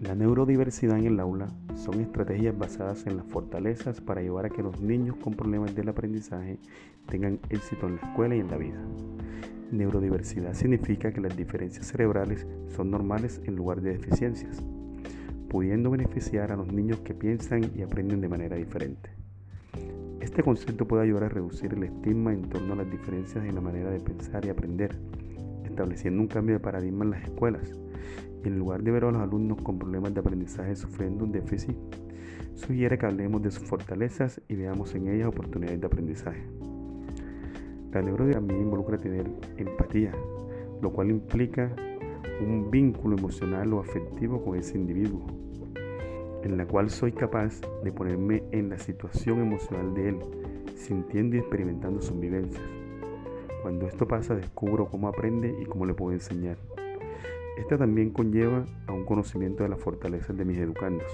neurodiversidad en el aula son estrategias basadas en las fortalezas para llevar a que los niños con problemas del aprendizaje tengan éxito en la escuela y en la vida. Neurodiversidad significa que las diferencias cerebrales son normales en lugar de deficiencias, pudiendo beneficiar a los niños que piensan y aprenden de manera diferente. Este concepto puede ayudar a reducir el estigma en torno a las diferencias en la manera de pensar y aprender, estableciendo un cambio de paradigma en las escuelas en lugar de ver a los alumnos con problemas de aprendizaje sufriendo un déficit, sugiere que hablemos de sus fortalezas y veamos en ellas oportunidades de aprendizaje. La también involucra tener empatía, lo cual implica un vínculo emocional o afectivo con ese individuo, en la cual soy capaz de ponerme en la situación emocional de él, sintiendo y experimentando sus vivencias. Cuando esto pasa descubro cómo aprende y cómo le puedo enseñar. Esta también conlleva a un conocimiento de las fortalezas de mis educandos,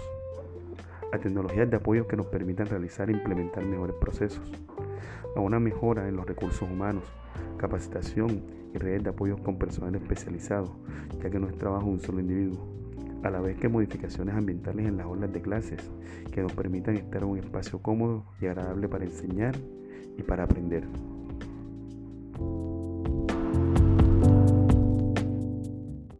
a tecnologías de apoyo que nos permitan realizar e implementar mejores procesos, a una mejora en los recursos humanos, capacitación y redes de apoyo con personal especializado, ya que no es trabajo un solo individuo, a la vez que modificaciones ambientales en las aulas de clases que nos permitan estar en un espacio cómodo y agradable para enseñar y para aprender.